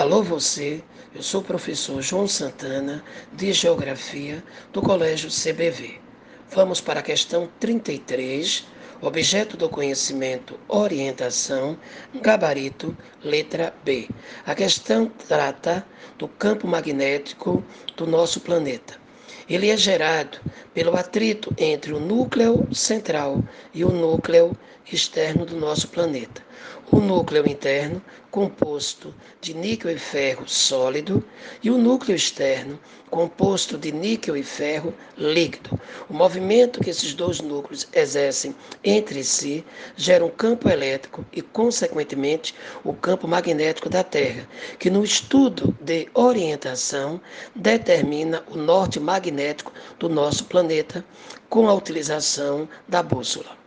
Alô você, eu sou o professor João Santana, de Geografia, do Colégio CBV. Vamos para a questão 33, objeto do conhecimento, orientação, gabarito, letra B. A questão trata do campo magnético do nosso planeta. Ele é gerado pelo atrito entre o núcleo central e o núcleo externo do nosso planeta. O núcleo interno, composto de níquel e ferro sólido, e o núcleo externo, composto de níquel e ferro líquido. O movimento que esses dois núcleos exercem entre si gera um campo elétrico e, consequentemente, o campo magnético da Terra, que no estudo de orientação determina o norte magnético do nosso planeta com a utilização da bússola.